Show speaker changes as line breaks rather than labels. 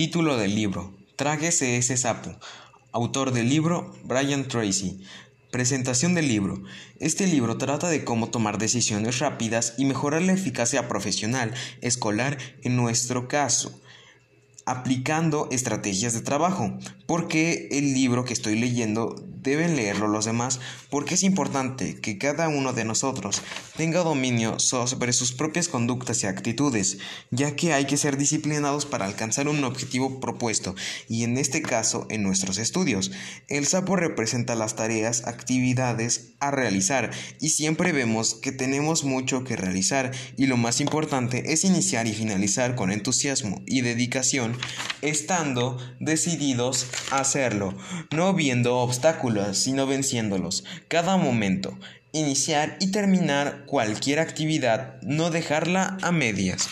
Título del libro: Tráguese ese sapo. Autor del libro: Brian Tracy. Presentación del libro. Este libro trata de cómo tomar decisiones rápidas y mejorar la eficacia profesional, escolar en nuestro caso aplicando estrategias de trabajo. Porque el libro que estoy leyendo deben leerlo los demás porque es importante que cada uno de nosotros tenga dominio sobre sus propias conductas y actitudes, ya que hay que ser disciplinados para alcanzar un objetivo propuesto y en este caso en nuestros estudios. El sapo representa las tareas, actividades a realizar y siempre vemos que tenemos mucho que realizar y lo más importante es iniciar y finalizar con entusiasmo y dedicación estando decididos a hacerlo, no viendo obstáculos, sino venciéndolos. Cada momento, iniciar y terminar cualquier actividad, no dejarla a medias.